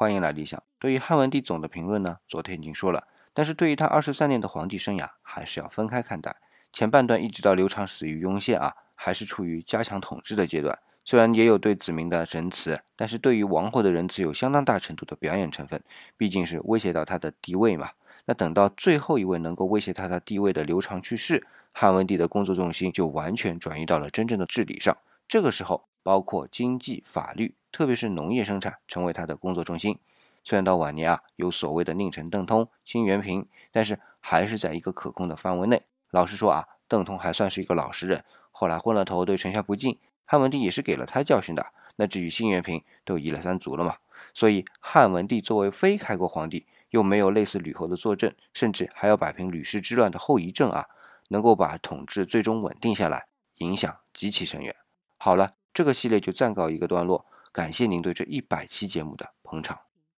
欢迎来理想。对于汉文帝总的评论呢，昨天已经说了，但是对于他二十三年的皇帝生涯，还是要分开看待。前半段一直到刘长死于雍县啊，还是处于加强统治的阶段。虽然也有对子民的仁慈，但是对于王后的仁慈有相当大程度的表演成分，毕竟是威胁到他的地位嘛。那等到最后一位能够威胁他的地位的刘长去世，汉文帝的工作重心就完全转移到了真正的治理上。这个时候，包括经济、法律，特别是农业生产，成为他的工作重心。虽然到晚年啊，有所谓的宁陈邓通、新元平，但是还是在一个可控的范围内。老实说啊，邓通还算是一个老实人，后来昏了头，对丞相不敬。汉文帝也是给了他教训的，那至于辛元平都移了三族了嘛，所以汉文帝作为非开国皇帝，又没有类似吕后的坐镇，甚至还要摆平吕氏之乱的后遗症啊，能够把统治最终稳定下来，影响极其深远。好了，这个系列就暂告一个段落，感谢您对这一百期节目的捧场。